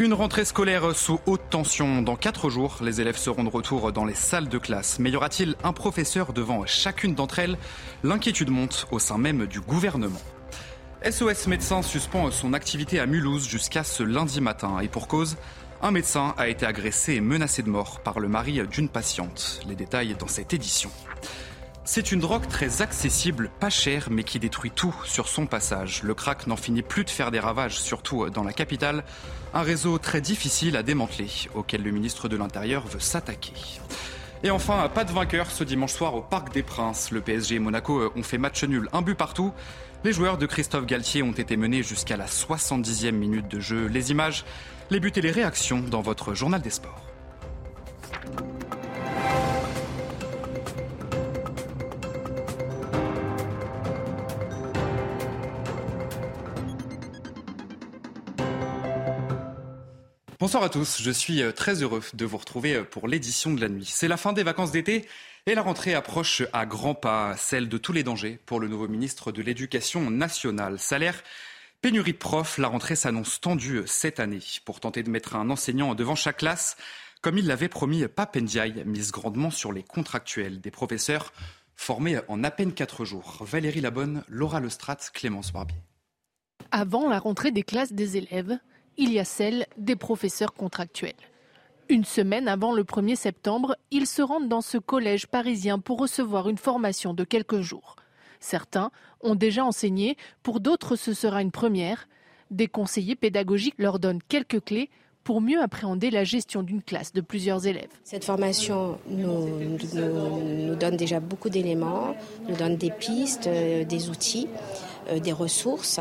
Une rentrée scolaire sous haute tension. Dans quatre jours, les élèves seront de retour dans les salles de classe. Mais y aura-t-il un professeur devant chacune d'entre elles? L'inquiétude monte au sein même du gouvernement. SOS Médecins suspend son activité à Mulhouse jusqu'à ce lundi matin. Et pour cause, un médecin a été agressé et menacé de mort par le mari d'une patiente. Les détails dans cette édition. C'est une drogue très accessible, pas chère, mais qui détruit tout sur son passage. Le crack n'en finit plus de faire des ravages, surtout dans la capitale. Un réseau très difficile à démanteler, auquel le ministre de l'Intérieur veut s'attaquer. Et enfin, pas de vainqueur ce dimanche soir au Parc des Princes. Le PSG et Monaco ont fait match nul, un but partout. Les joueurs de Christophe Galtier ont été menés jusqu'à la 70e minute de jeu. Les images, les buts et les réactions dans votre journal des sports. Bonsoir à tous, je suis euh, très heureux de vous retrouver euh, pour l'édition de la nuit. C'est la fin des vacances d'été et la rentrée approche à grands pas, celle de tous les dangers pour le nouveau ministre de l'Éducation nationale. Salaire, pénurie de profs, la rentrée s'annonce tendue euh, cette année. Pour tenter de mettre un enseignant devant chaque classe, comme il l'avait promis, Papendiaï mise grandement sur les contractuels des professeurs formés en à peine quatre jours. Valérie Labonne, Laura Lestrat, Clémence Barbier. Avant la rentrée des classes des élèves, il y a celle des professeurs contractuels. Une semaine avant le 1er septembre, ils se rendent dans ce collège parisien pour recevoir une formation de quelques jours. Certains ont déjà enseigné, pour d'autres ce sera une première. Des conseillers pédagogiques leur donnent quelques clés pour mieux appréhender la gestion d'une classe de plusieurs élèves. Cette formation nous, nous donne déjà beaucoup d'éléments, nous donne des pistes, euh, des outils. Euh, des ressources.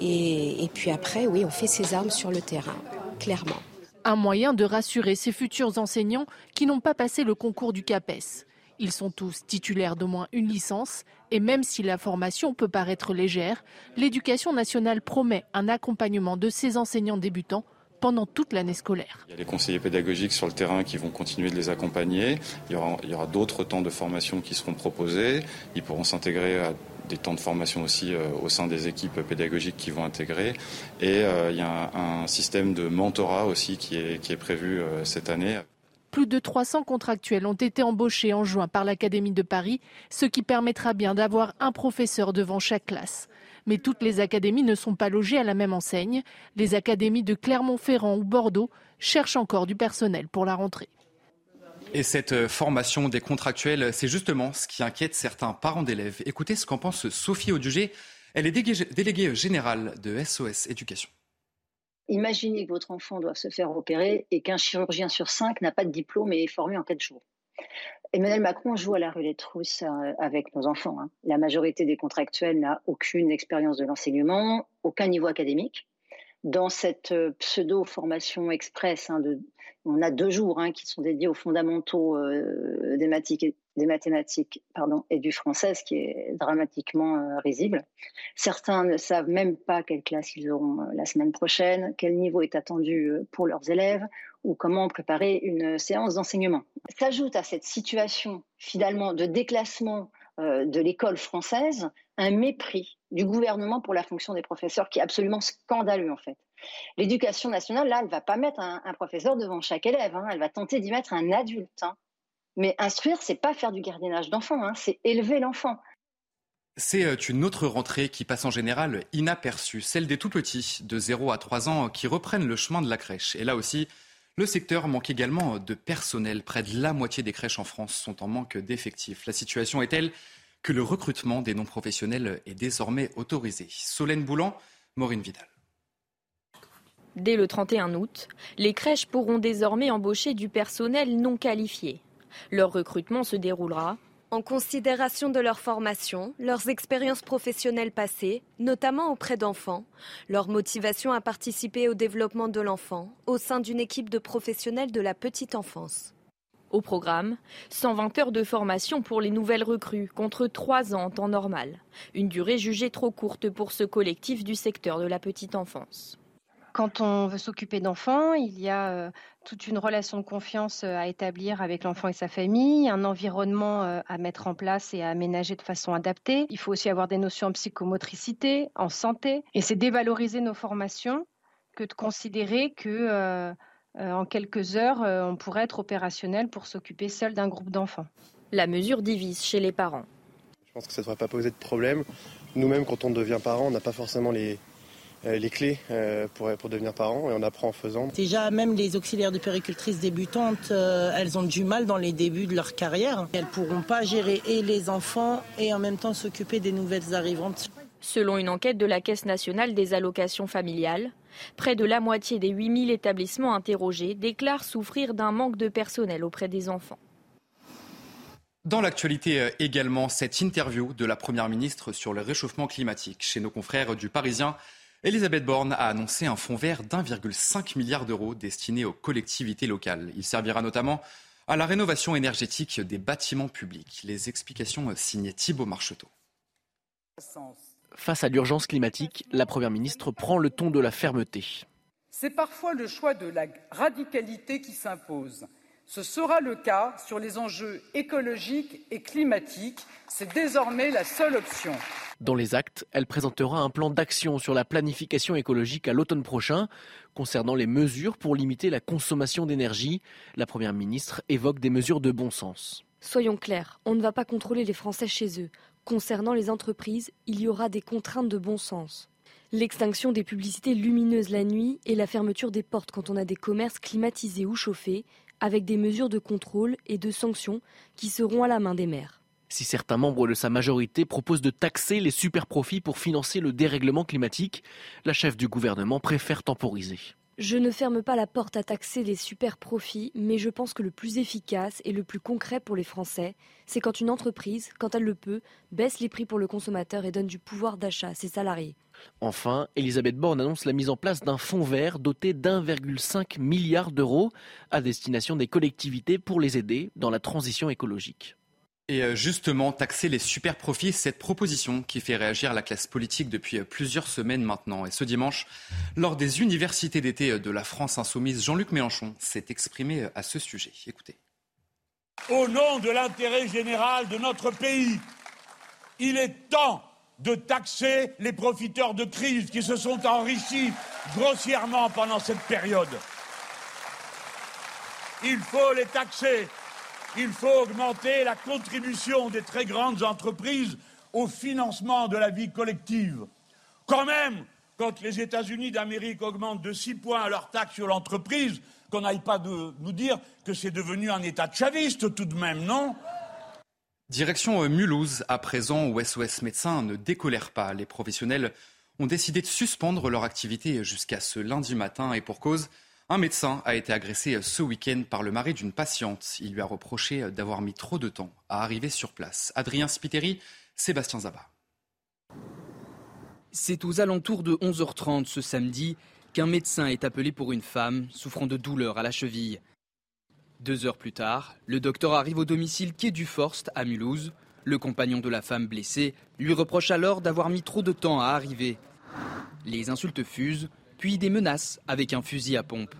Et, puis après, oui, on fait ses armes sur le terrain, clairement. Un moyen de rassurer ces futurs enseignants qui n'ont pas passé le concours du CAPES. Ils sont tous titulaires d'au moins une licence et même si la formation peut paraître légère, l'éducation nationale promet un accompagnement de ces enseignants débutants pendant toute l'année scolaire. Il y a les conseillers pédagogiques sur le terrain qui vont continuer de les accompagner. Il y aura, il y aura d'autres temps de formation qui seront proposés. Ils pourront s'intégrer à des temps de formation aussi euh, au sein des équipes pédagogiques qui vont intégrer. Et euh, il y a un, système de mentorat aussi qui est, prévu euh, cette année. Plus de 300 contractuels ont été embauchés en juin par l'Académie de Paris, ce qui permettra bien d'avoir un professeur devant chaque classe. Mais toutes les académies ne sont pas logées à la même enseigne. Les académies de Clermont-Ferrand ou Bordeaux cherchent encore du personnel pour la rentrée. Et cette euh, formation des contractuels, c'est justement ce qui inquiète certains parents d'élèves. Écoutez ce qu'en pense Sophie Audugé. Elle est déléguée générale de SOS Éducation. Imaginez que votre enfant doit se faire opérer et qu'un chirurgien sur cinq n'a pas de diplôme et est formé en quatre jours. Emmanuel Macron joue à la roulette russe euh, avec nos enfants. Hein. La majorité des contractuels n'a aucune expérience de l'enseignement, aucun niveau académique dans cette euh, pseudo-formation express, hein, on a deux jours hein, qui sont dédiés aux fondamentaux euh, des, mathématiques, et du français, ce qui est dramatiquement euh, risible. Certains ne savent même pas quelle classe ils auront la semaine prochaine, quel niveau est attendu pour leurs élèves ou comment préparer une séance d'enseignement. S'ajoute à cette situation finalement de déclassement de l'école française un mépris du gouvernement pour la fonction des professeurs qui est absolument scandaleux en fait. L'éducation nationale, là, elle va pas mettre un, professeur devant chaque élève, hein. elle va tenter d'y mettre un adulte. Hein. Mais instruire, c'est pas faire du gardiennage d'enfant, hein. c'est élever l'enfant. C'est euh, une autre rentrée qui passe en général inaperçue, celle des tout petits de 0 à 3 ans qui reprennent le chemin de la crèche. Et là aussi, le secteur manque également de personnel. Près de la moitié des crèches en France sont en manque d'effectifs. La situation est telle que le recrutement des non-professionnels est désormais autorisé. Solène Boulan, Maureen Vidal. Dès le 31 août, les crèches pourront désormais embaucher du personnel non qualifié. Leur recrutement se déroulera en considération de leur formation, leurs expériences professionnelles passées, notamment auprès d'enfants, leur motivation à participer au développement de l'enfant au sein d'une équipe de professionnels de la petite enfance. Au programme, 120 heures de formation pour les nouvelles recrues, contre 3 ans en temps normal. Une durée jugée trop courte pour ce collectif du secteur de la petite enfance. Quand on veut s'occuper d'enfants, il y a euh, toute une relation de confiance euh, à établir avec l'enfant et sa famille, un environnement euh, à mettre en place et à aménager de façon adaptée. Il faut aussi avoir des notions en psychomotricité, en santé. Et c'est dévaloriser nos formations que de considérer que en quelques heures, on pourrait être opérationnel pour s'occuper seul d'un groupe d'enfants. La mesure divise chez les parents. Je pense que ça ne devrait pas poser de problème. Nous-mêmes, quand on devient parent, on n'a pas forcément les, euh, les clés euh, pour, pour devenir parent et on apprend en faisant. Déjà, même les auxiliaires de péricultrices débutantes, euh, elles ont du mal dans les débuts de leur carrière. Elles ne pourront pas gérer et les enfants et en même temps s'occuper des nouvelles arrivantes. Selon une enquête de la Caisse nationale des allocations familiales, près de la moitié des 8000 établissements interrogés déclarent souffrir d'un manque de personnel auprès des enfants. Dans l'actualité euh, également, cette interview de la Première ministre sur le réchauffement climatique. Chez nos confrères du Parisien, Elisabeth Borne a annoncé un fonds vert d'1,5 milliard d'euros destiné aux collectivités locales. Il servira notamment à la rénovation énergétique des bâtiments publics. Les explications signées Thibault Marcheteau. Face à l'urgence climatique, la Première ministre prend le ton de la fermeté. C'est parfois le choix de la radicalité qui s'impose. Ce sera le cas sur les enjeux écologiques et climatiques. C'est désormais la seule option. Dans les actes, elle présentera un plan d'action sur la planification écologique à l'automne prochain. Concernant les mesures pour limiter la consommation d'énergie, la Première ministre évoque des mesures de bon sens. Soyons clairs, on ne va pas contrôler les Français chez eux. Concernant les entreprises, il y aura des contraintes de bon sens. L'extinction des publicités lumineuses la nuit et la fermeture des portes quand on a des commerces climatisés ou chauffés avec des mesures de contrôle et de sanctions qui seront à la main des maires. Si certains membres de sa majorité proposent de taxer les superprofits pour financer le dérèglement climatique, la chef du gouvernement préfère temporiser. Je ne ferme pas la porte à taxer les super profits, mais je pense que le plus efficace et le plus concret pour les Français, c'est quand une entreprise, quand elle le peut, baisse les prix pour le consommateur et donne du pouvoir d'achat à ses salariés. Enfin, Elisabeth Borne annonce la mise en place d'un fonds vert doté d'1,5 milliard d'euros à destination des collectivités pour les aider dans la transition écologique. Et euh, justement, taxer les super profits, cette proposition qui fait réagir la classe politique depuis euh, plusieurs semaines maintenant. Et ce dimanche, lors des universités d'été euh, de la France insoumise, Jean-Luc Mélenchon s'est exprimé à ce sujet. Écoutez. Au nom de l'intérêt général de notre pays, il est temps de taxer les profiteurs de crise qui se sont enrichis grossièrement pendant cette période. Il faut les taxer il faut augmenter la contribution des très grandes entreprises au financement de la vie collective. Quand même, quand les États-Unis d'Amérique augmentent de 6 points leur taxe sur l'entreprise, qu'on n'aille pas nous dire que c'est devenu un État chaviste tout de même, non? Direction euh, Mulhouse, à présent où SOS Médecins ne décolère pas. Les professionnels ont décidé de suspendre leur activité jusqu'à ce lundi matin et pour cause, un médecin a été agressé ce week-end par le mari d'une patiente. Il lui a reproché d'avoir mis trop de temps à arriver sur place. Adrien Spiteri, Sébastien Zaba. C'est aux alentours de 11h30 ce samedi qu'un médecin est appelé pour une femme souffrant de douleurs à la cheville. Deux heures plus tard, le docteur arrive au domicile quai du Forst à Mulhouse. Le compagnon de la femme blessée lui reproche alors d'avoir mis trop de temps à arriver. Les insultes fusent, puis des menaces avec un fusil à pompe.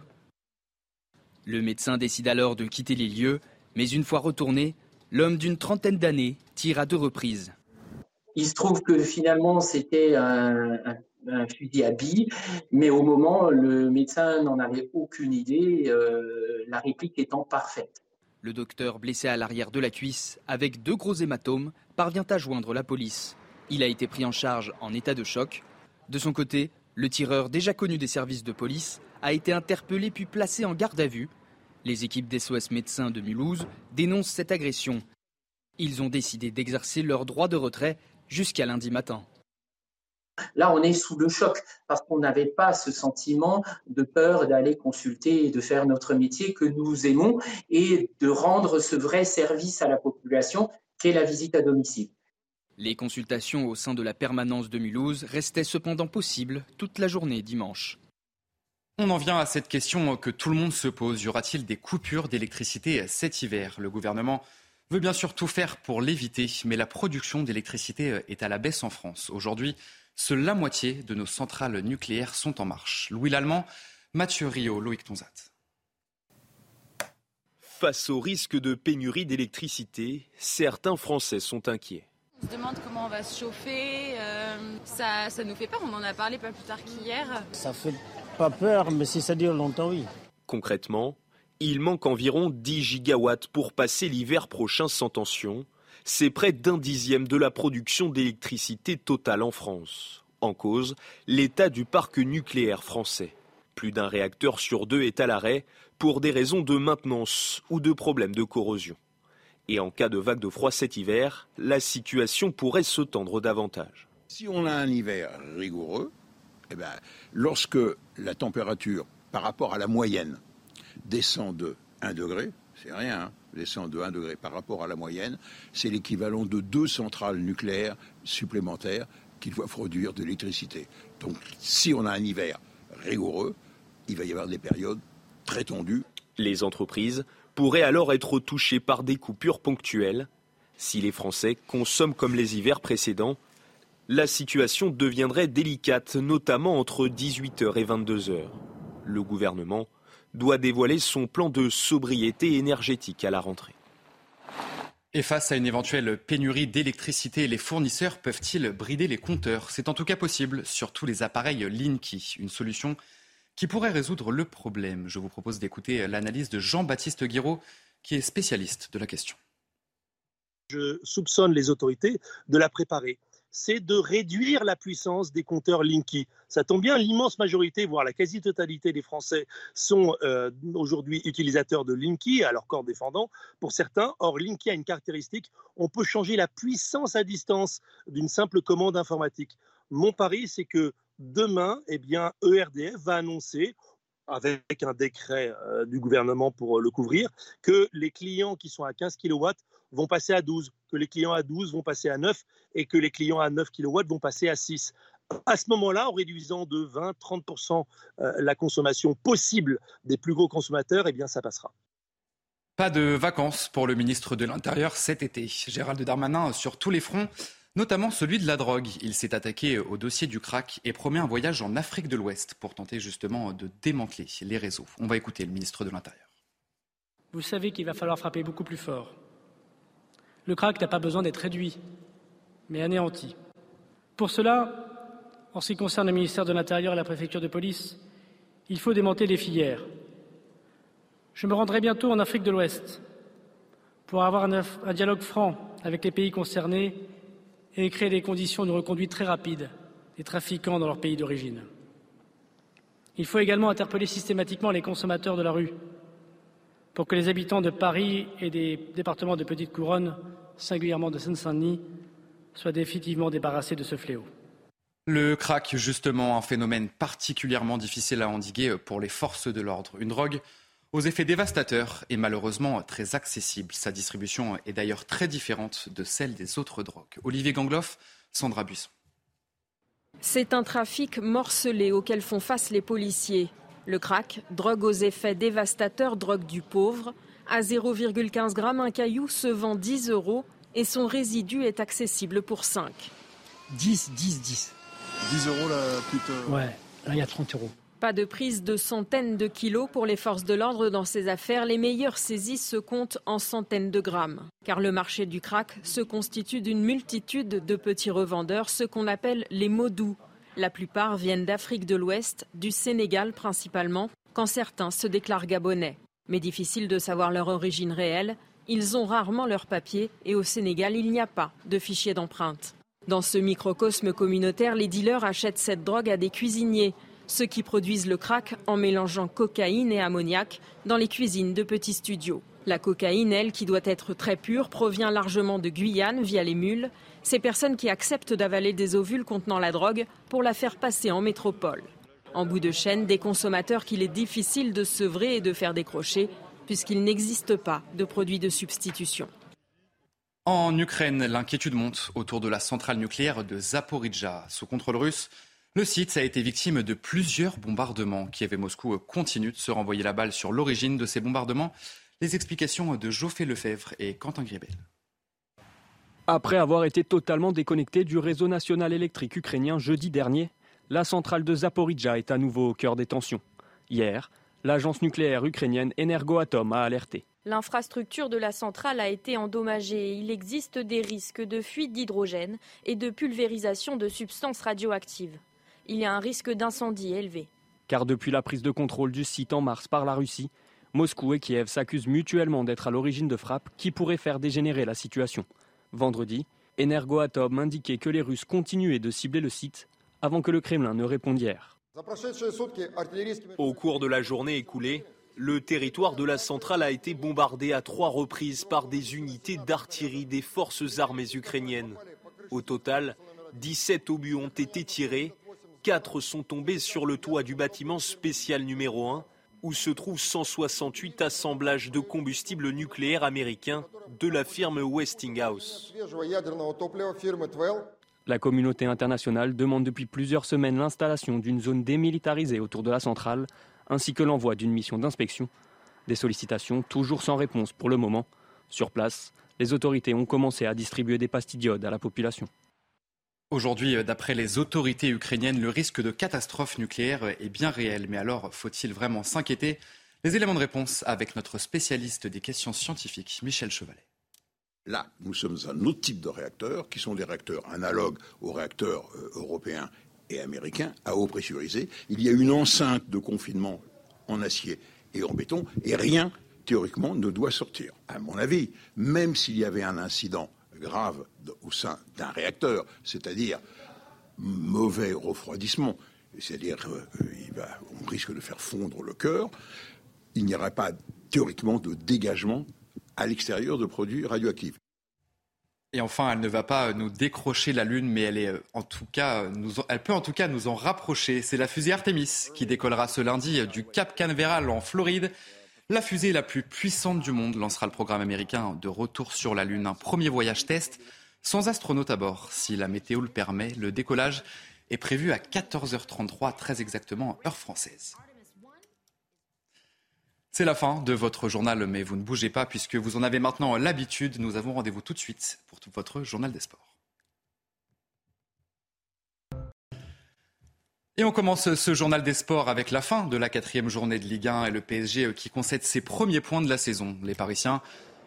Le médecin décide alors de quitter les lieux, mais une fois retourné, l'homme d'une trentaine d'années tire à deux reprises. Il se trouve que finalement c'était un, fusil à billes, mais au moment, le médecin n'en avait aucune idée, euh, la réplique étant parfaite. Le docteur, blessé à l'arrière de la cuisse, avec deux gros hématomes, parvient à joindre la police. Il a été pris en charge en état de choc. De son côté, le tireur, déjà connu des services de police, a été interpellé puis placé en garde à vue. Les équipes d'SOS Médecins de Mulhouse dénoncent cette agression. Ils ont décidé d'exercer leur droit de retrait jusqu'à lundi matin. Là, on est sous le choc parce qu'on n'avait pas ce sentiment de peur d'aller consulter et de faire notre métier que nous aimons et de rendre ce vrai service à la population qu'est la visite à domicile. Les consultations au sein de la permanence de Mulhouse restaient cependant possibles toute la journée dimanche. On en vient à cette question que tout le monde se pose. Y aura-t-il des coupures d'électricité cet hiver? Le gouvernement veut bien sûr tout faire pour l'éviter, mais la production d'électricité est à la baisse en France. Aujourd'hui, seule la moitié de nos centrales nucléaires sont en marche. Louis Lallemand, Mathieu Rio, Loïc Tonzat. Face au risque de pénurie d'électricité, certains Français sont inquiets. On se demande comment on va se chauffer. Euh, ça, ça nous fait peur. On en a parlé pas plus tard qu'hier. Ça fait Pas peur, mais si ça dure longtemps, oui. Concrètement, il manque environ 10 gigawatts pour passer l'hiver prochain sans tension. C'est près d'un dixième de la production d'électricité totale en France. En cause, l'état du parc nucléaire français. Plus d'un réacteur sur deux est à l'arrêt pour des raisons de maintenance ou de problèmes de corrosion. Et en cas de vague de froid cet hiver, la situation pourrait se tendre davantage. Si on a un hiver rigoureux, eh ben, lorsque la température par rapport à la moyenne descend de 1 degré, c'est rien, hein, descend de 1 degré par rapport à la moyenne, c'est l'équivalent de deux centrales nucléaires supplémentaires qui doivent produire de l'électricité. Donc si on a un hiver rigoureux, il va y avoir des périodes très tendues. Les entreprises pourraient alors être touchées par des coupures ponctuelles. Si les Français consomment comme les hivers précédents, la situation deviendrait délicate, notamment entre 18h et 22h. Le gouvernement doit dévoiler son plan de sobriété énergétique à la rentrée. Et face à une éventuelle pénurie d'électricité, les fournisseurs peuvent-ils brider les compteurs? C'est en tout cas possible sur tous les appareils Linky, une solution qui pourrait résoudre le problème. Je vous propose d'écouter l'analyse de Jean-Baptiste Guiraud, qui est spécialiste de la question. Je soupçonne les autorités de la préparer c'est de réduire la puissance des compteurs Linky. Ça tombe bien, l'immense majorité, voire la quasi-totalité des Français sont euh, aujourd'hui utilisateurs de Linky, à leur corps défendant, pour certains. Or, Linky a une caractéristique, on peut changer la puissance à distance d'une simple commande informatique. Mon pari, c'est que demain, eh ERDF va annoncer avec un décret euh, du gouvernement pour le couvrir, que les clients qui sont à 15 kW vont passer à 12, que les clients à 12 vont passer à 9 et que les clients à 9 kW vont passer à 6. À ce moment-là, en réduisant de 20-30% euh, la consommation possible des plus gros consommateurs, eh bien ça passera. Pas de vacances pour le ministre de l'Intérieur cet été. Gérald Darmanin sur tous les fronts, notamment celui de la drogue. Il s'est attaqué au dossier du crack et promet un voyage en Afrique de l'Ouest pour tenter justement de démanteler les réseaux. On va écouter le ministre de l'Intérieur. Vous savez qu'il va falloir frapper beaucoup plus fort le crack n'a pas besoin d'être réduit, mais anéanti. Pour cela, en ce qui concerne le ministère de l'Intérieur et la préfecture de police, il faut démonter les filières. Je me rendrai bientôt en Afrique de l'Ouest pour avoir un, dialogue franc avec les pays concernés et créer les conditions de reconduite très rapide des trafiquants dans leur pays d'origine. Il faut également interpeller systématiquement les consommateurs de la rue pour que les habitants de Paris et des départements de Petite Couronne, singulièrement de Seine-Saint-Denis, soient définitivement débarrassés de ce fléau. Le crack, justement, un phénomène particulièrement difficile à endiguer pour les forces de l'ordre. Une drogue aux effets dévastateurs et malheureusement très accessible. Sa distribution est d'ailleurs très différente de celle des autres drogues. Olivier Gangloff, Sandra Buisson. C'est un trafic morcelé auquel font face les policiers. Le crack, drogue aux effets dévastateurs, drogue du pauvre. À 0,15 g, un caillou se vend 10 euros et son résidu est accessible pour 5. 10, 10, 10. 10 euros la plutôt. Ouais, là il y a 30 euros. Pas de prise de centaines de kilos pour les forces de l'ordre dans ces affaires. Les meilleures saisies se comptent en centaines de grammes. Car le marché du crack se constitue d'une multitude de petits revendeurs, ce qu'on appelle les mots doux. La plupart viennent d'Afrique de l'Ouest, du Sénégal principalement, quand certains se déclarent gabonais. Mais difficile de savoir leur origine réelle, ils ont rarement leurs papiers et au Sénégal, il n'y a pas de fichier d'empreinte. Dans ce microcosme communautaire, les dealers achètent cette drogue à des cuisiniers, ceux qui produisent le crack en mélangeant cocaïne et ammoniac dans les cuisines de petits studios. La cocaïne, elle, qui doit être très pure, provient largement de Guyane via les mules ces personnes qui acceptent d'avaler des ovules contenant la drogue pour la faire passer en métropole. En bout de chaîne, des consommateurs qu'il est difficile de sevrer et de faire décrocher, puisqu'il n'existe pas de produits de substitution. En Ukraine, l'inquiétude monte autour de la centrale nucléaire de Zaporizhzhia. Sous contrôle russe, le site a été victime de plusieurs bombardements. Kiev et Moscou continuent de se renvoyer la balle sur l'origine de ces bombardements. Les explications de Geoffrey Lefebvre et Quentin Gribel. Après avoir été totalement déconnectée du réseau national électrique ukrainien jeudi dernier, la centrale de Zaporizhzhia est à nouveau au cœur des tensions. Hier, l'agence nucléaire ukrainienne Energoatom a alerté. L'infrastructure de la centrale a été endommagée. Il existe des risques de fuite d'hydrogène et de pulvérisation de substances radioactives. Il y a un risque d'incendie élevé. Car depuis la prise de contrôle du site en mars par la Russie, Moscou et Kiev s'accusent mutuellement d'être à l'origine de frappes qui pourraient faire dégénérer la situation. Vendredi, Energoatom indiquait que les Russes continuaient de cibler le site avant que le Kremlin ne réponde hier. Au cours de la journée écoulée, le territoire de la centrale a été bombardé à trois reprises par des unités d'artillerie des forces armées ukrainiennes. Au total, 17 obus ont été tirés, 4 sont tombés sur le toit du bâtiment spécial numéro 1, où se trouvent 168 assemblages de combustible nucléaire américain de la firme Westinghouse. La communauté internationale demande depuis plusieurs semaines l'installation d'une zone démilitarisée autour de la centrale, ainsi que l'envoi d'une mission d'inspection. Des sollicitations toujours sans réponse pour le moment. Sur place, les autorités ont commencé à distribuer des pastilles d'iode à la population. Aujourd'hui, d'après les autorités ukrainiennes, le risque de catastrophe nucléaire est bien réel. Mais alors, faut-il vraiment s'inquiéter? Les éléments de réponse avec notre spécialiste des questions scientifiques, Michel Chevalet. Là, nous sommes un autre type de réacteurs, qui sont des réacteurs analogues aux réacteurs euh, européens et américains, à eau pressurisée. Il y a une enceinte de confinement en acier et en béton, et rien, théoriquement, ne doit sortir. À mon avis, même s'il y avait un incident grave au sein d'un réacteur, c'est-à-dire mauvais refroidissement, c'est-à-dire qu'on risque de faire fondre le cœur, il n'y aurait pas théoriquement de dégagement à l'extérieur de produits radioactifs. Et enfin, elle ne va pas nous décrocher la Lune, mais elle, est euh, en tout cas, nous, elle peut en tout cas nous en rapprocher. C'est la fusée Artemis qui décollera ce lundi du Cap Canaveral en Floride. La fusée la plus puissante du monde lancera le programme américain de retour sur la Lune. Un premier voyage test sans astronaute à bord. Si la météo le permet, le décollage est prévu à 14h33, très exactement, heure française. C'est la fin de votre journal, mais vous ne bougez pas puisque vous en avez maintenant l'habitude. Nous avons rendez-vous tout de suite pour votre journal des sports. Et on commence ce journal des sports avec la fin de la quatrième journée de Ligue 1 et le PSG qui concède ses premiers points de la saison. Les Parisiens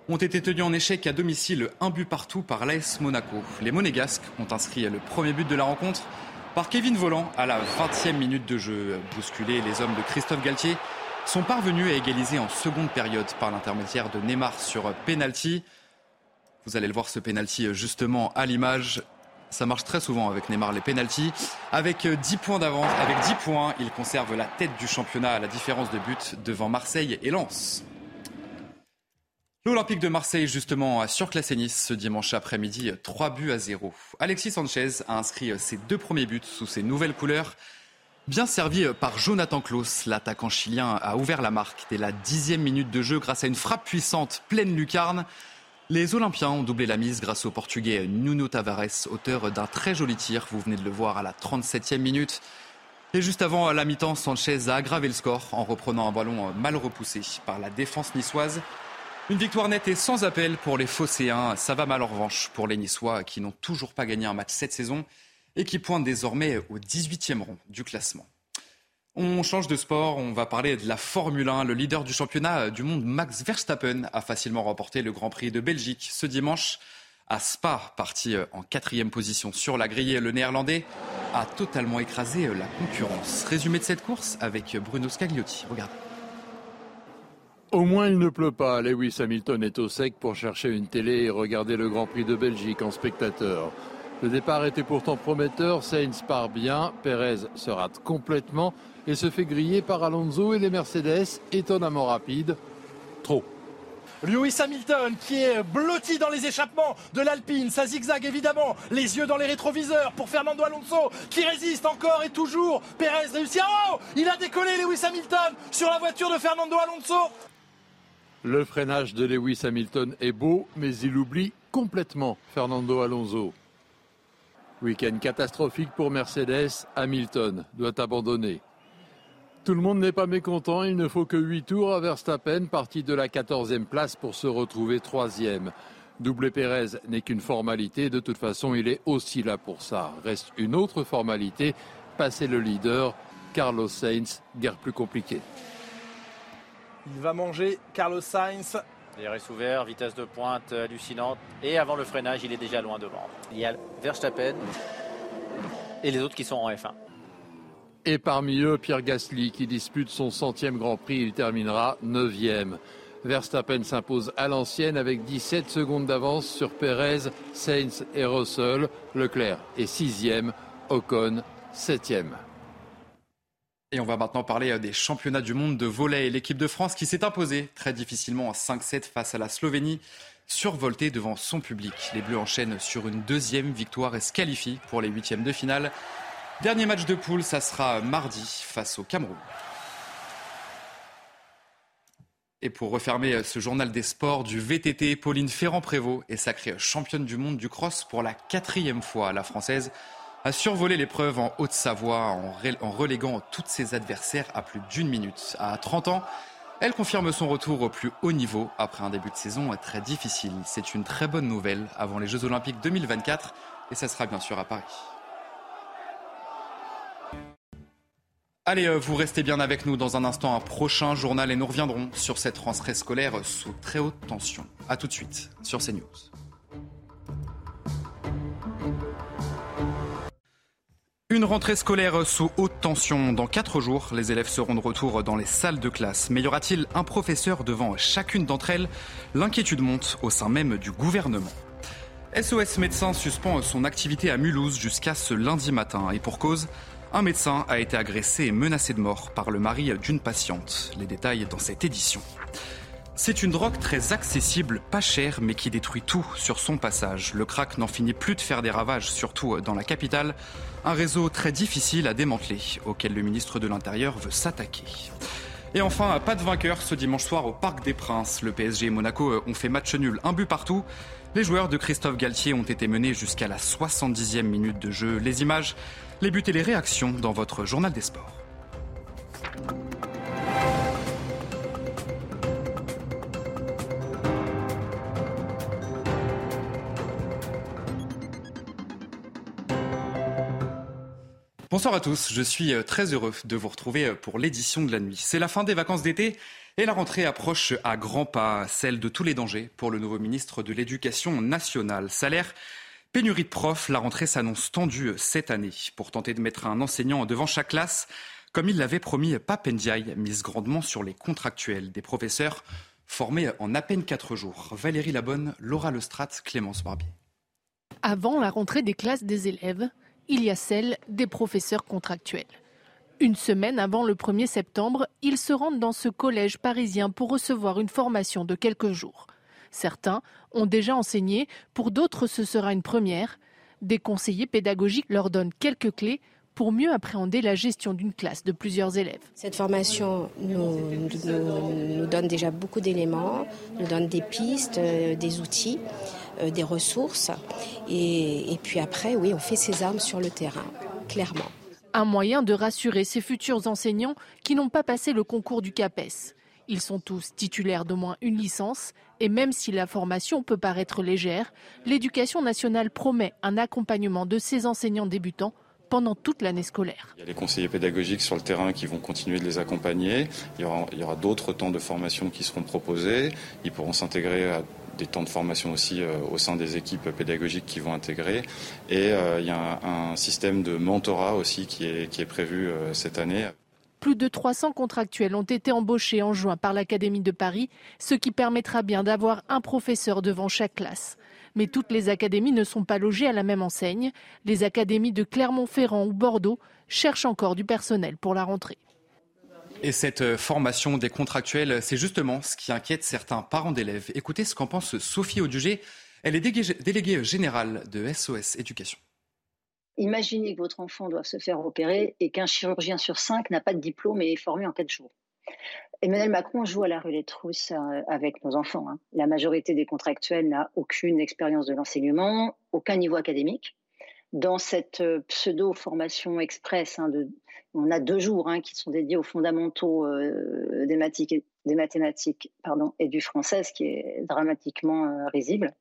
ont été tenus en échec à domicile, un but partout par l'AS Monaco. Les Monégasques ont inscrit le premier but de la rencontre par Kevin Volant à la 20e minute de jeu. Bousculé, les hommes de Christophe Galtier sont parvenus à égaliser en seconde période par l'intermédiaire de Neymar sur penalty. Vous allez le voir ce penalty justement à l'image. Ça marche très souvent avec Neymar les penalties. Avec 10 points d'avance, avec 10 points, il conserve la tête du championnat à la différence de but devant Marseille et Lens. L'Olympique de Marseille, justement, a surclassé Nice ce dimanche après-midi, 3 buts à 0. Alexis Sanchez a inscrit ses deux premiers buts sous ses nouvelles couleurs. Bien servi par Jonathan Klaus, l'attaquant chilien a ouvert la marque dès la dixième minute de jeu grâce à une frappe puissante pleine lucarne. Les Olympiens ont doublé la mise grâce au Portugais Nuno Tavares, auteur d'un très joli tir. Vous venez de le voir à la 37e minute. Et juste avant la mi-temps, Sanchez a aggravé le score en reprenant un ballon mal repoussé par la défense niçoise. Une victoire nette et sans appel pour les Phocéens. Ça va mal en revanche pour les Niçois qui n'ont toujours pas gagné un match cette saison et qui pointe désormais au 18e rang du classement. On change de sport, on va parler de la Formule 1. Le leader du championnat du monde, Max Verstappen, a facilement remporté le Grand Prix de Belgique ce dimanche à Spa, parti en quatrième position sur la grille. Le Néerlandais a totalement écrasé la concurrence. Résumé de cette course avec Bruno Scagliotti. Au moins il ne pleut pas. Lewis Hamilton est au sec pour chercher une télé et regarder le Grand Prix de Belgique en spectateur. Le départ était pourtant prometteur, Sainz part bien, Perez se rate complètement et se fait griller par Alonso et les Mercedes, étonnamment rapides. Trop. Lewis Hamilton qui est blotti dans les échappements de l'Alpine, ça zigzag évidemment, les yeux dans les rétroviseurs pour Fernando Alonso qui résiste encore et toujours. Perez réussit. Oh Il a décollé Lewis Hamilton sur la voiture de Fernando Alonso. Le freinage de Lewis Hamilton est beau, mais il oublie complètement Fernando Alonso. Week-end catastrophique pour Mercedes, Hamilton doit abandonner. Tout le monde n'est pas mécontent, il ne faut que 8 tours à Verstappen, parti de la 14e place pour se retrouver 3e. Doublé Pérez n'est qu'une formalité, de toute façon il est aussi là pour ça. Reste une autre formalité, passer le leader, Carlos Sainz, guère plus compliqué. Il va manger Carlos Sainz, DRS ouvert, vitesse de pointe hallucinante. Et avant le freinage, il est déjà loin devant. Il y a Verstappen et les autres qui sont en F1. Et parmi eux, Pierre Gasly qui dispute son centième Grand Prix. Il terminera neuvième. Verstappen s'impose à l'ancienne avec 17 secondes d'avance sur Perez, Sainz et Russell. Leclerc est sixième, Ocon septième. Et on va maintenant parler euh, des championnats du monde de volley et l'équipe de France qui s'est imposée très difficilement en 5-7 face à la Slovénie, survoltée devant son public. Les Bleus enchaînent sur une deuxième victoire et se qualifient pour les huitièmes de finale. Dernier match de poule, ça sera mardi face au Cameroun. Et pour refermer euh, ce journal des sports du VTT, Pauline Ferrand-Prévot est sacrée championne du monde du cross pour la quatrième fois. La Française a survolé l'épreuve en Haute-Savoie en, reléguant tous ses adversaires à plus d'une minute. À 30 ans, elle confirme son retour au plus haut niveau après un début de saison très difficile. C'est une très bonne nouvelle avant les Jeux Olympiques 2024 et ça sera bien sûr à Paris. Allez, euh, vous restez bien avec nous dans un instant, un prochain journal et nous reviendrons sur cette rentrée scolaire sous très haute tension. A tout de suite sur CNews. Une rentrée scolaire sous haute tension. Dans quatre jours, les élèves seront de retour dans les salles de classe. Mais y aura-t-il un professeur devant chacune d'entre elles? L'inquiétude monte au sein même du gouvernement. SOS Médecins suspend son activité à Mulhouse jusqu'à ce lundi matin. Et pour cause, un médecin a été agressé et menacé de mort par le mari d'une patiente. Les détails dans cette édition. C'est une drogue très accessible, pas chère, mais qui détruit tout sur son passage. Le crack n'en finit plus de faire des ravages, surtout dans la capitale. Un réseau très difficile à démanteler, auquel le ministre de l'Intérieur veut s'attaquer. Et enfin, pas de vainqueur ce dimanche soir au Parc des Princes. Le PSG et Monaco ont fait match nul, un but partout. Les joueurs de Christophe Galtier ont été menés jusqu'à la 70e minute de jeu. Les images, les buts et les réactions dans votre journal des sports. Bonsoir à tous, je suis euh, très heureux de vous retrouver euh, pour l'édition de la nuit. C'est la fin des vacances d'été et la rentrée approche à grands pas, celle de tous les dangers pour le nouveau ministre de l'Éducation nationale. Salaire, pénurie de profs, la rentrée s'annonce tendue euh, cette année. Pour tenter de mettre un enseignant devant chaque classe, comme il l'avait promis, Pape Ndiaye mise grandement sur les contractuels des professeurs formés en à peine quatre jours. Valérie Labonne, Laura Lestrade, Clémence Barbier. Avant la rentrée des classes des élèves, il y a celle des professeurs contractuels. Une semaine avant le 1er septembre, ils se rendent dans ce collège parisien pour recevoir une formation de quelques jours. Certains ont déjà enseigné, pour d'autres ce sera une première. Des conseillers pédagogiques leur donnent quelques clés pour mieux appréhender la gestion d'une classe de plusieurs élèves. Cette formation nous, nous donne déjà beaucoup d'éléments, nous donne des pistes, euh, des outils. Euh, des ressources. Et, puis après, oui, on fait ses armes sur le terrain, clairement. Un moyen de rassurer ces futurs enseignants qui n'ont pas passé le concours du CAPES. Ils sont tous titulaires d'au moins une licence et même si la formation peut paraître légère, l'éducation nationale promet un accompagnement de ces enseignants débutants pendant toute l'année scolaire. Il y a les conseillers pédagogiques sur le terrain qui vont continuer de les accompagner. Il y aura, aura d'autres temps de formation qui seront proposés. Ils pourront s'intégrer à des temps de formation aussi euh, au sein des équipes pédagogiques qui vont intégrer. Et euh, il y a un, système de mentorat aussi qui est, prévu euh, cette année. Plus de 300 contractuels ont été embauchés en juin par l'Académie de Paris, ce qui permettra bien d'avoir un professeur devant chaque classe. Mais toutes les académies ne sont pas logées à la même enseigne. Les académies de Clermont-Ferrand ou Bordeaux cherchent encore du personnel pour la rentrée. Et cette euh, formation des contractuels, c'est justement ce qui inquiète certains parents d'élèves. Écoutez ce qu'en pense Sophie Audugé. Elle est déléguée générale de SOS Éducation. Imaginez que votre enfant doit se faire opérer et qu'un chirurgien sur cinq n'a pas de diplôme et est formé en quatre jours. Emmanuel Macron joue à la rulette russe euh, avec nos enfants. Hein. La majorité des contractuels n'a aucune expérience de l'enseignement, aucun niveau académique. Dans cette euh, pseudo-formation express hein, de on a deux jours hein, qui sont dédiés aux fondamentaux euh, des, mathématiques, et du français, ce qui est dramatiquement euh, risible.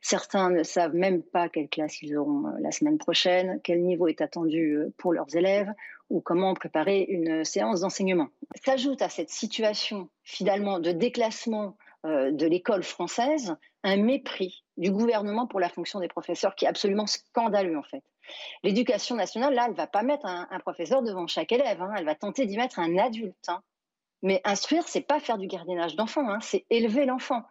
Certains ne savent même pas quelle classe ils auront euh, la semaine prochaine, quel niveau est attendu pour leurs élèves ou comment préparer une séance d'enseignement. S'ajoute à cette situation finalement de déclassement de l'école française un mépris du gouvernement pour la fonction des professeurs qui est absolument scandaleux en fait. L'éducation nationale, là, elle va pas mettre un, professeur devant chaque élève. Hein. Elle va tenter d'y mettre un adulte. Hein. Mais instruire, c'est pas faire du gardiennage d'enfant, hein. c'est élever l'enfant.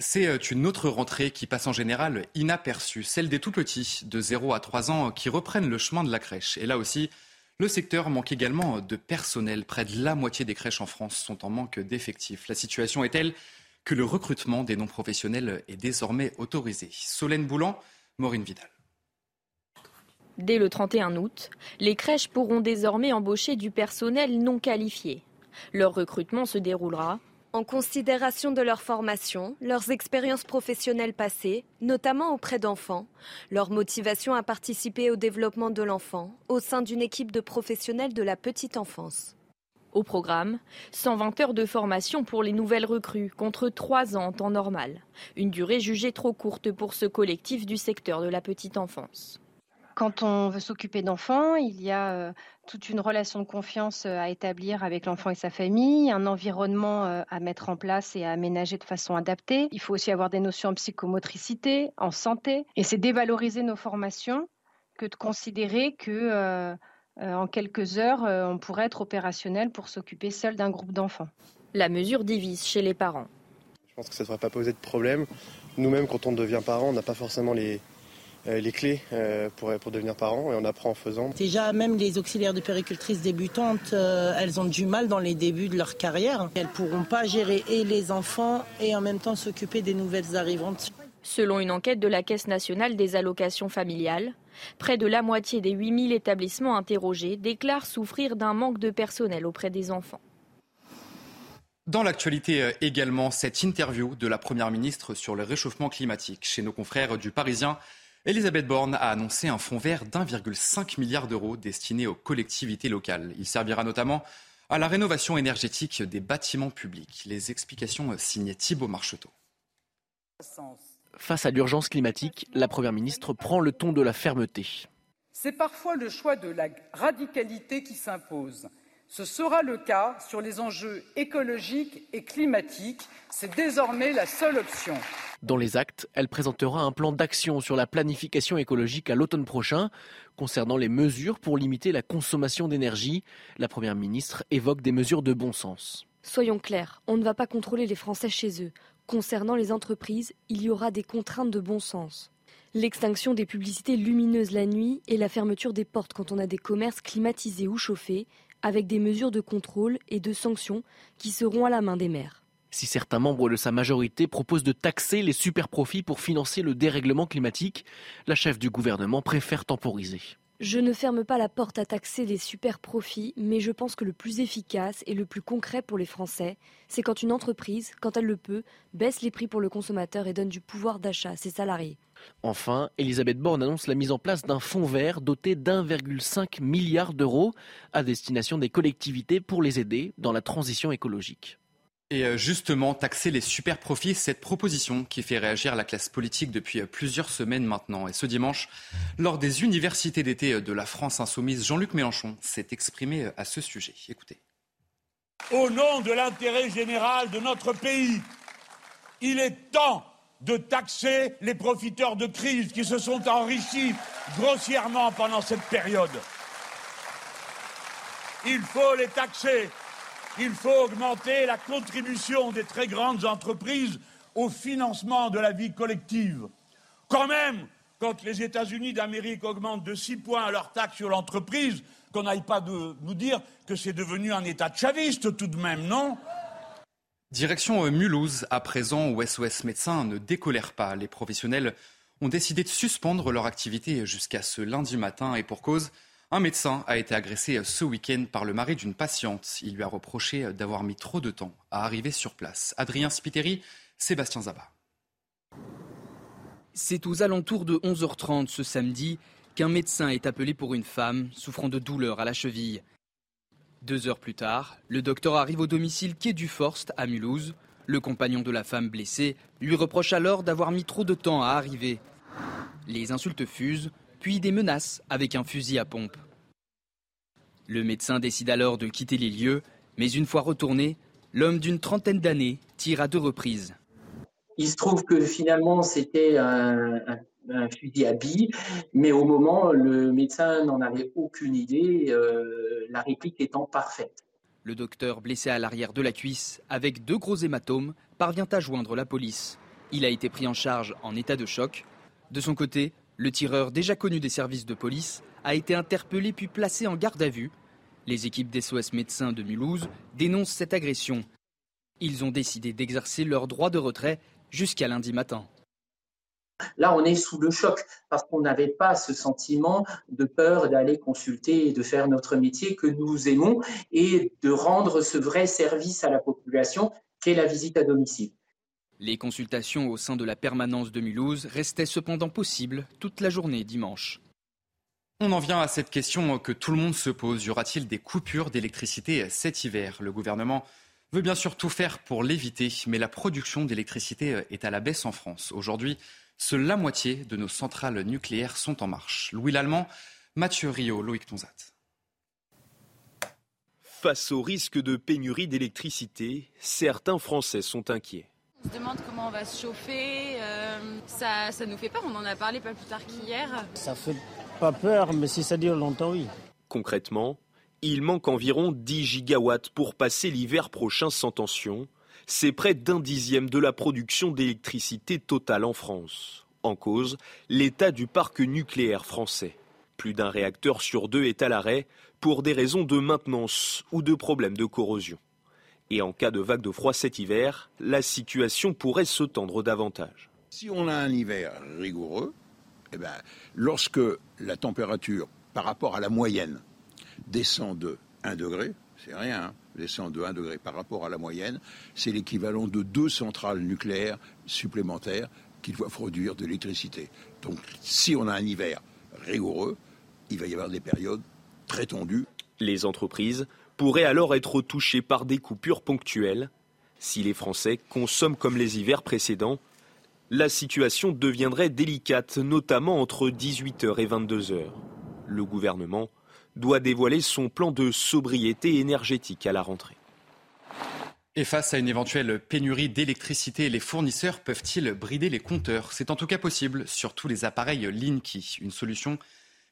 C'est euh, une autre rentrée qui passe en général inaperçue, celle des tout petits, de 0 à 3 ans, qui reprennent le chemin de la crèche. Et là aussi, le secteur manque également de personnel. Près de la moitié des crèches en France sont en manque d'effectifs. La situation est telle que le recrutement des non-professionnels est désormais autorisé. Solène Boulan, Maureen Vidal. Dès le 31 août, les crèches pourront désormais embaucher du personnel non qualifié. Leur recrutement se déroulera en considération de leur formation, leurs expériences professionnelles passées, notamment auprès d'enfants, leur motivation à participer au développement de l'enfant au sein d'une équipe de professionnels de la petite enfance. Au programme, 120 heures de formation pour les nouvelles recrues, contre 3 ans en temps normal, une durée jugée trop courte pour ce collectif du secteur de la petite enfance. Quand on veut s'occuper d'enfants, il y a euh, toute une relation de confiance euh, à établir avec l'enfant et sa famille, un environnement euh, à mettre en place et à aménager de façon adaptée. Il faut aussi avoir des notions en psychomotricité, en santé. Et c'est dévaloriser nos formations que de considérer que en quelques heures, on pourrait être opérationnel pour s'occuper seul d'un groupe d'enfants. La mesure divise chez les parents. Je pense que ça ne devrait pas poser de problème. Nous-mêmes, quand on devient parent, on n'a pas forcément les, les clés euh, pour, pour devenir parent et on apprend en faisant. Déjà, même les auxiliaires de péricultrices débutantes, euh, elles ont du mal dans les débuts de leur carrière. Elles ne pourront pas gérer et les enfants et en même temps s'occuper des nouvelles arrivantes. Selon une enquête de la Caisse nationale des allocations familiales, près de la moitié des 8000 établissements interrogés déclarent souffrir d'un manque de personnel auprès des enfants. Dans l'actualité également, cette interview de la Première ministre sur le réchauffement climatique chez nos confrères du Parisien. Elisabeth Borne a annoncé un fonds vert d'1,5 milliard d'euros destiné aux collectivités locales. Il servira notamment à la rénovation énergétique des bâtiments publics. Les explications signées Thibault Marcheteau. Face à l'urgence climatique, la Première ministre prend le ton de la fermeté. C'est parfois le choix de la radicalité qui s'impose. Ce sera le cas sur les enjeux écologiques et climatiques. C'est désormais la seule option. Dans les actes, elle présentera un plan d'action sur la planification écologique à l'automne prochain. Concernant les mesures pour limiter la consommation d'énergie, la Première ministre évoque des mesures de bon sens. Soyons clairs, on ne va pas contrôler les Français chez eux. Concernant les entreprises, il y aura des contraintes de bon sens. L'extinction des publicités lumineuses la nuit et la fermeture des portes quand on a des commerces climatisés ou chauffés, avec des mesures de contrôle et de sanctions qui seront à la main des maires. Si certains membres de sa majorité proposent de taxer les superprofits pour financer le dérèglement climatique, la chef du gouvernement préfère temporiser. Je ne ferme pas la porte à taxer les super profits, mais je pense que le plus efficace et le plus concret pour les Français, c'est quand une entreprise, quand elle le peut, baisse les prix pour le consommateur et donne du pouvoir d'achat à ses salariés. Enfin, Elisabeth Borne annonce la mise en place d'un fonds vert doté d'1,5 milliard d'euros à destination des collectivités pour les aider dans la transition écologique. Et euh, justement, taxer les super profits, cette proposition qui fait réagir la classe politique depuis euh, plusieurs semaines maintenant. Et ce dimanche, lors des universités d'été euh, de la France insoumise, Jean-Luc Mélenchon s'est exprimé à ce sujet. Écoutez. Au nom de l'intérêt général de notre pays, il est temps de taxer les profiteurs de crise qui se sont enrichis grossièrement pendant cette période. Il faut les taxer il faut augmenter la contribution des très grandes entreprises au financement de la vie collective. Quand même, quand les États-Unis d'Amérique augmentent de 6 points leur taxe sur l'entreprise, qu'on n'aille pas nous dire que c'est devenu un État chaviste tout de même, non? Direction euh, Mulhouse, à présent où SOS Médecins ne décolèrent pas. Les professionnels ont décidé de suspendre leur activité jusqu'à ce lundi matin et pour cause, un médecin a été agressé ce week-end par le mari d'une patiente. Il lui a reproché d'avoir mis trop de temps à arriver sur place. Adrien Spiteri, Sébastien Zaba. C'est aux alentours de 11h30 ce samedi qu'un médecin est appelé pour une femme souffrant de douleurs à la cheville. Deux heures plus tard, le docteur arrive au domicile quai du Forst à Mulhouse. Le compagnon de la femme blessée lui reproche alors d'avoir mis trop de temps à arriver. Les insultes fusent, puis des menaces avec un fusil à pompe. Le médecin décide alors de quitter les lieux, mais une fois retourné, l'homme d'une trentaine d'années tire à deux reprises. Il se trouve que finalement, c'était un, un fusil à billes, mais au moment, le médecin n'en avait aucune idée, euh, la réplique étant parfaite. Le docteur, blessé à l'arrière de la cuisse, avec deux gros hématomes, parvient à joindre la police. Il a été pris en charge en état de choc. De son côté, le tireur, déjà connu des services de police, a été interpellé puis placé en garde à vue. Les équipes d'SOS médecins de Mulhouse dénoncent cette agression. Ils ont décidé d'exercer leur droit de retrait jusqu'à lundi matin. Là, on est sous le choc parce qu'on n'avait pas ce sentiment de peur d'aller consulter et de faire notre métier que nous aimons et de rendre ce vrai service à la population qu'est la visite à domicile. Les consultations au sein de la permanence de Mulhouse restaient cependant possibles toute la journée dimanche. On en vient à cette question que tout le monde se pose. Y aura-t-il des coupures d'électricité cet hiver? Le gouvernement veut bien sûr tout faire pour l'éviter, mais la production d'électricité est à la baisse en France. Aujourd'hui, seule la moitié de nos centrales nucléaires sont en marche. Louis Lallemand, Mathieu Rio, Loïc Tonzat. Face au risque de pénurie d'électricité, certains Français sont inquiets. On se demande comment on va se chauffer. Euh, ça, ça nous fait peur. On en a parlé pas plus tard qu'hier. Ça fait pas peur, mais si ça dure longtemps, oui. Concrètement, il manque environ 10 gigawatts pour passer l'hiver prochain sans tension. C'est près d'un dixième de la production d'électricité totale en France. En cause, l'état du parc nucléaire français. Plus d'un réacteur sur deux est à l'arrêt pour des raisons de maintenance ou de problèmes de corrosion. Et en cas de vague de froid cet hiver, la situation pourrait se tendre davantage. Si on a un hiver rigoureux, eh ben, lorsque la température par rapport à la moyenne descend de 1 degré, c'est rien, hein, descend de 1 degré par rapport à la moyenne, c'est l'équivalent de deux centrales nucléaires supplémentaires qui doivent produire de l'électricité. Donc si on a un hiver rigoureux, il va y avoir des périodes très tendues. Les entreprises pourraient alors être touchées par des coupures ponctuelles. Si les Français consomment comme les hivers précédents, la situation deviendrait délicate, notamment entre 18h et 22h. Le gouvernement doit dévoiler son plan de sobriété énergétique à la rentrée. Et face à une éventuelle pénurie d'électricité, les fournisseurs peuvent-ils brider les compteurs? C'est en tout cas possible sur tous les appareils Linky, une solution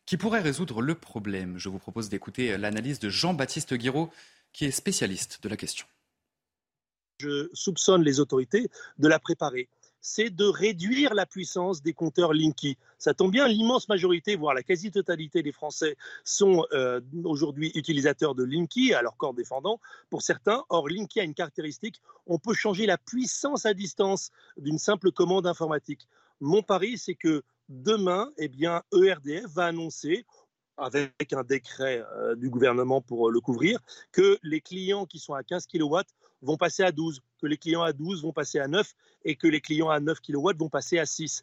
qui pourrait résoudre le problème. Je vous propose d'écouter l'analyse de Jean-Baptiste Guiraud, qui est spécialiste de la question. Je soupçonne les autorités de la préparer c'est de réduire la puissance des compteurs Linky. Ça tombe bien, l'immense majorité, voire la quasi-totalité des Français sont euh, aujourd'hui utilisateurs de Linky, à leur corps défendant, pour certains. Or, Linky a une caractéristique, on peut changer la puissance à distance d'une simple commande informatique. Mon pari, c'est que demain, eh bien, ERDF va annoncer avec un décret euh, du gouvernement pour le couvrir, que les clients qui sont à 15 kW vont passer à 12, que les clients à 12 vont passer à 9 et que les clients à 9 kW vont passer à 6.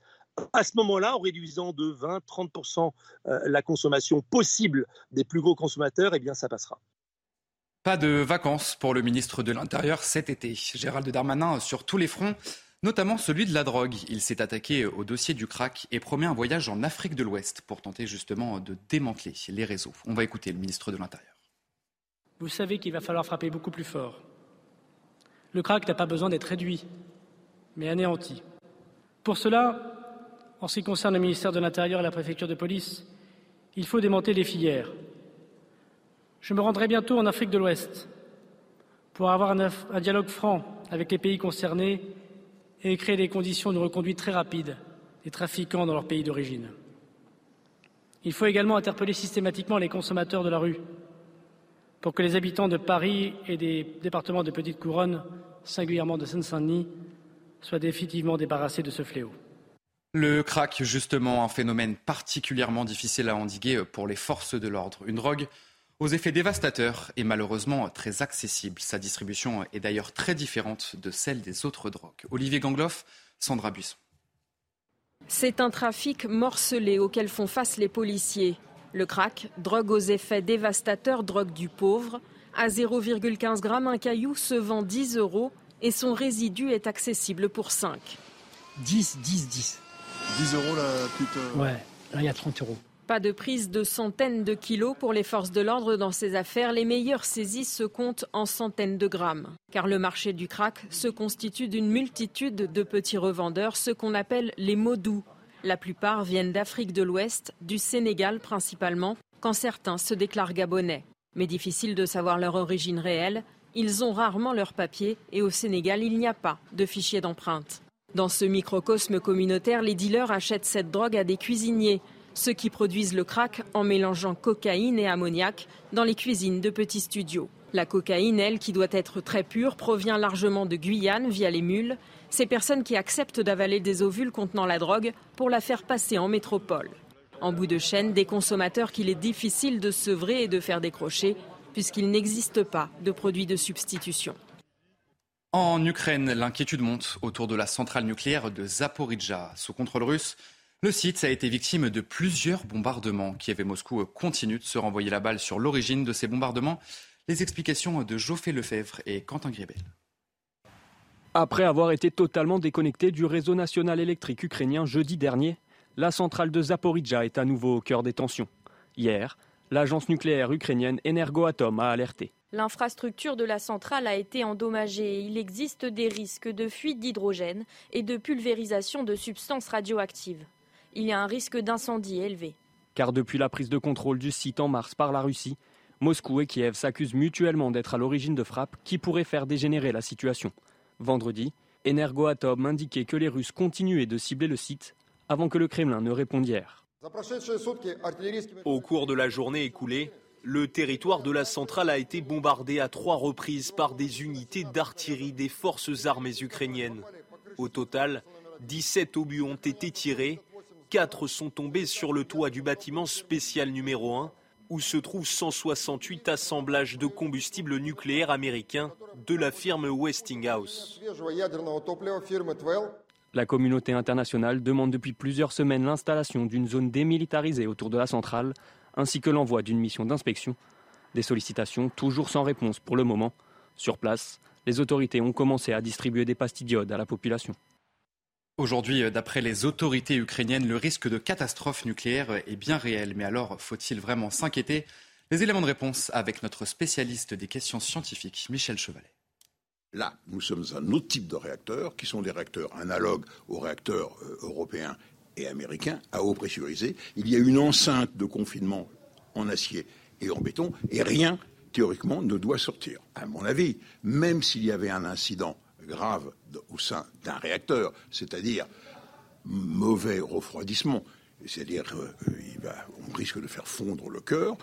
À ce moment-là, en réduisant de 20-30% euh, la consommation possible des plus gros consommateurs, eh bien ça passera. Pas de vacances pour le ministre de l'Intérieur cet été. Gérald Darmanin sur tous les fronts, notamment celui de la drogue. Il s'est attaqué au dossier du crack et promet un voyage en Afrique de l'Ouest pour tenter justement de démanteler les réseaux. On va écouter le ministre de l'Intérieur. Vous savez qu'il va falloir frapper beaucoup plus fort le crack n'a pas besoin d'être réduit, mais anéanti. Pour cela, en ce qui concerne le ministère de l'Intérieur et la préfecture de police, il faut démonter les filières. Je me rendrai bientôt en Afrique de l'Ouest pour avoir un, dialogue franc avec les pays concernés et créer des conditions de reconduite très rapide des trafiquants dans leur pays d'origine. Il faut également interpeller systématiquement les consommateurs de la rue pour que les habitants de Paris et des départements de Petite Couronne, singulièrement de Seine-Saint-Denis, soient définitivement débarrassés de ce fléau. Le crack, justement, un phénomène particulièrement difficile à endiguer pour les forces de l'ordre. Une drogue aux effets dévastateurs et malheureusement très accessible. Sa distribution est d'ailleurs très différente de celle des autres drogues. Olivier Gangloff, Sandra Buisson. C'est un trafic morcelé auquel font face les policiers. Le crack, drogue aux effets dévastateurs, drogue du pauvre. À 0,15 g, un caillou se vend 10 euros et son résidu est accessible pour 5. 10, 10, 10. 10 euros la petite. Euh, ouais, là il y a 30 euros. Pas de prise de centaines de kilos pour les forces de l'ordre dans ces affaires. Les meilleures saisies se comptent en centaines de grammes. Car le marché du crack se constitue d'une multitude de petits revendeurs, ce qu'on appelle les mots doux La plupart viennent d'Afrique de l'Ouest, du Sénégal principalement, quand certains se déclarent gabonais. Mais difficile de savoir leur origine réelle, ils ont rarement leurs papiers et au Sénégal, il n'y a pas de fichier d'empreinte. Dans ce microcosme communautaire, les dealers achètent cette drogue à des cuisiniers, ceux qui produisent le crack en mélangeant cocaïne et ammoniac dans les cuisines de petits studios. La cocaïne, elle, qui doit être très pure, provient largement de Guyane via les mules, ces personnes qui acceptent d'avaler des ovules contenant la drogue pour la faire passer en métropole. En bout de chaîne, des consommateurs qu'il est difficile de sevrer et de faire décrocher, puisqu'il n'existe pas de produits de substitution. En Ukraine, l'inquiétude monte autour de la centrale nucléaire de Zaporizhzhia. Sous contrôle russe, le site a été victime de plusieurs bombardements. Kiev et Moscou continuent de se renvoyer la balle sur l'origine de ces bombardements. Les explications de Geoffrey Lefebvre et Quentin Gribel. Après avoir été totalement déconnecté du réseau national électrique ukrainien jeudi dernier, la centrale de Zaporizhzhia est à nouveau au cœur des tensions. Hier, l'agence nucléaire ukrainienne Energoatom a alerté. L'infrastructure de la centrale a été endommagée. Il existe des risques de fuite d'hydrogène et de pulvérisation de substances radioactives. Il y a un risque d'incendie élevé. Car depuis la prise de contrôle du site en mars par la Russie, Moscou et Kiev s'accusent mutuellement d'être à l'origine de frappes qui pourraient faire dégénérer la situation. Vendredi, Energoatom indiquait que les Russes continuaient de cibler le site avant que le Kremlin ne réponde. Au cours de la journée écoulée, le territoire de la centrale a été bombardé à trois reprises par des unités d'artillerie des forces armées ukrainiennes. Au total, 17 obus ont été tirés, 4 sont tombés sur le toit du bâtiment spécial numéro 1 où se trouvent 168 assemblages de combustible nucléaire américain de la firme Westinghouse. La communauté internationale demande depuis plusieurs semaines l'installation d'une zone démilitarisée autour de la centrale, ainsi que l'envoi d'une mission d'inspection. Des sollicitations toujours sans réponse pour le moment. Sur place, les autorités ont commencé à distribuer des pastilles d'iode à la population. Aujourd'hui, euh, d'après les autorités ukrainiennes, le risque de catastrophe nucléaire est bien réel. Mais alors, faut-il vraiment s'inquiéter? Les éléments de réponse avec notre spécialiste des questions scientifiques, Michel Chevalet. Là, nous sommes un autre type de réacteurs, qui sont des réacteurs analogues aux réacteurs euh, européens et américains, à eau pressurisée. Il y a une enceinte de confinement en acier et en béton, et rien, théoriquement, ne doit sortir. À mon avis, même s'il y avait un incident grave au sein d'un réacteur, c'est-à-dire mauvais refroidissement, c'est-à-dire euh, risque de faire fondre le cœur,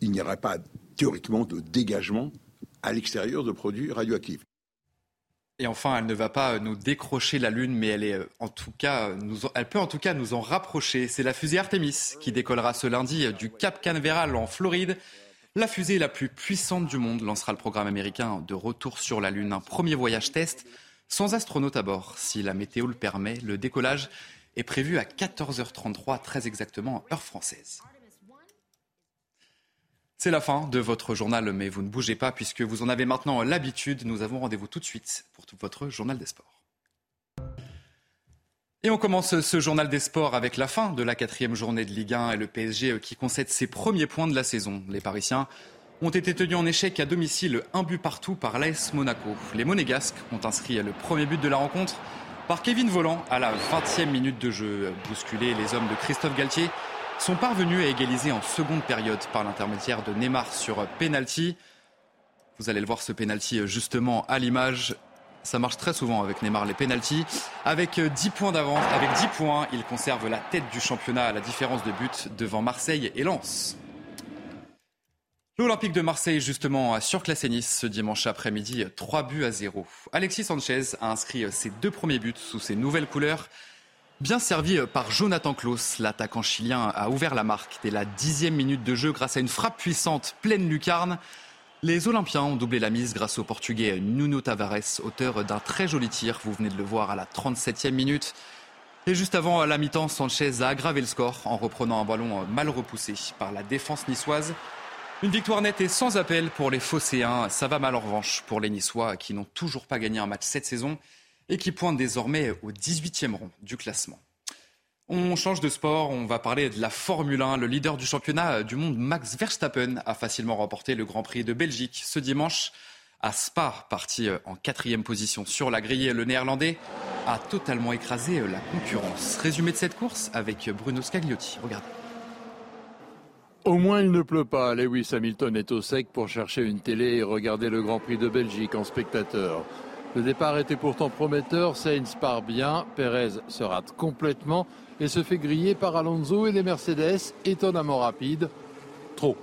il n'y aurait pas théoriquement de dégagement à l'extérieur de produits radioactifs. Et enfin, elle ne va pas nous décrocher la Lune, mais elle, est euh, en tout cas, elle peut en tout cas nous en rapprocher. C'est la fusée Artemis qui décollera ce lundi du Cap Canaveral en Floride. La fusée la plus puissante du monde lancera le programme américain de retour sur la Lune, un premier voyage test sans astronaute à bord. Si la météo le permet, le décollage est prévu à 14h33, très exactement heure française. C'est la fin de votre journal, mais vous ne bougez pas puisque vous en avez maintenant l'habitude. Nous avons rendez-vous tout de suite pour tout votre journal des sports. Et on commence ce journal des sports avec la fin de la quatrième journée de Ligue 1 et le PSG qui concède ses premiers points de la saison. Les Parisiens ont été tenus en échec à domicile, un but partout par l'AS Monaco. Les Monégasques ont inscrit le premier but de la rencontre par Kevin Volland à la 20e minute de jeu. Bousculés, les hommes de Christophe Galtier sont parvenus à égaliser en seconde période par l'intermédiaire de Neymar sur penalty. Vous allez le voir ce penalty justement à l'image. Ça marche très souvent avec Neymar les pénalties. Avec 10 euh, points d'avance, avec 10 points, il conserve la tête du championnat à la différence de but devant Marseille et Lens. L'Olympique de Marseille, justement, a surclassé Nice ce dimanche après-midi, 3 buts à 0. Alexis Sanchez a inscrit ses deux premiers buts sous ses nouvelles couleurs. Bien servi par Jonathan Klaus, l'attaquant chilien a ouvert la marque dès la dixième minute de jeu grâce à une frappe puissante pleine lucarne. Les Olympiens ont doublé la mise grâce au Portugais Nuno Tavares, auteur d'un très joli tir. Vous venez de le voir à la 37e minute. Et juste avant la mi-temps, Sanchez a aggravé le score en reprenant un ballon mal repoussé par la défense niçoise. Une victoire nette et sans appel pour les Phocéens. Ça va mal en revanche pour les Niçois qui n'ont toujours pas gagné un match cette saison et qui pointent désormais au 18e rang du classement. On change de sport, on va parler de la Formule 1. Le leader du championnat du monde, Max Verstappen, a facilement remporté le Grand Prix de Belgique ce dimanche à Spa, parti en quatrième position sur la grille. Le néerlandais a totalement écrasé la concurrence. Résumé de cette course avec Bruno Scagliotti. Regardez. Au moins il ne pleut pas. Lewis Hamilton est au sec pour chercher une télé et regarder le Grand Prix de Belgique en spectateur. Le départ était pourtant prometteur. Sainz part bien. Perez se rate complètement et se fait griller par Alonso et les Mercedes étonnamment rapides. Trop.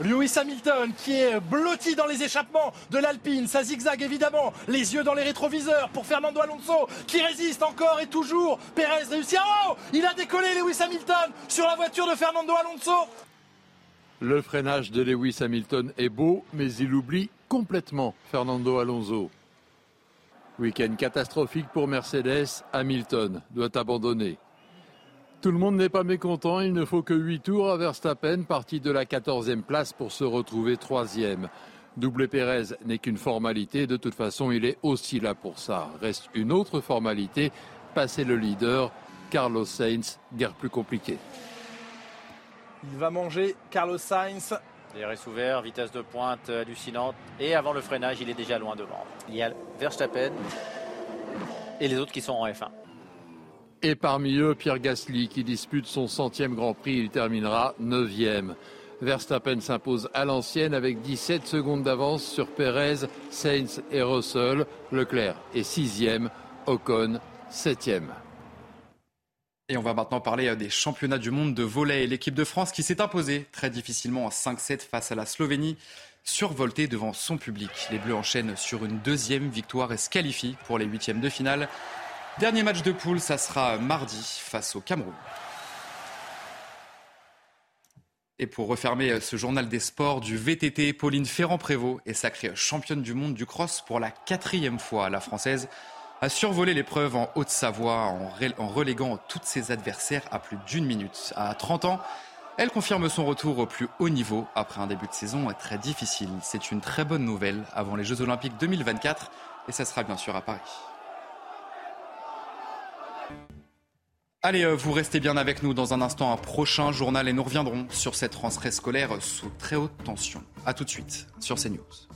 Lewis Hamilton qui est blotti dans les échappements de l'Alpine, ça zigzag évidemment, les yeux dans les rétroviseurs pour Fernando Alonso qui résiste encore et toujours. Perez réussit. Oh Il a décollé Lewis Hamilton sur la voiture de Fernando Alonso. Le freinage de Lewis Hamilton est beau, mais il oublie complètement Fernando Alonso. Week-end catastrophique pour Mercedes, Hamilton doit abandonner. Tout le monde n'est pas mécontent, il ne faut que 8 tours à Verstappen, parti de la 14e place pour se retrouver 3e. Double Pérez n'est qu'une formalité, de toute façon il est aussi là pour ça. Reste une autre formalité, passer le leader, Carlos Sainz, guère plus compliqué. Il va manger Carlos Sainz. Est ouvert, vitesse de pointe hallucinante. Et avant le freinage, il est déjà loin devant. Il y a Verstappen et les autres qui sont en F1. Et parmi eux, Pierre Gasly qui dispute son centième Grand Prix. Il terminera neuvième. Verstappen s'impose à l'ancienne avec 17 secondes d'avance sur Perez, Sainz et Russell. Leclerc est sixième, Ocon septième. Et on va maintenant parler des championnats du monde de volley. et L'équipe de France qui s'est imposée très difficilement en 5-7 face à la Slovénie, survoltée devant son public. Les Bleus enchaînent sur une deuxième victoire et se qualifient pour les huitièmes de finale. Dernier match de poule, ça sera mardi face au Cameroun. Et pour refermer ce journal des sports du VTT, Pauline Ferrand-Prévot est sacrée championne du monde du cross pour la quatrième fois. La Française a survolé l'épreuve en Haute-Savoie en reléguant tous ses adversaires à plus d'une minute. À 30 ans, elle confirme son retour au plus haut niveau après un début de saison très difficile. C'est une très bonne nouvelle avant les Jeux Olympiques 2024 et ça sera bien sûr à Paris. Allez, euh, vous restez bien avec nous dans un instant, un prochain journal et nous reviendrons sur cette rentrée scolaire sous très haute tension. A tout de suite sur CNews.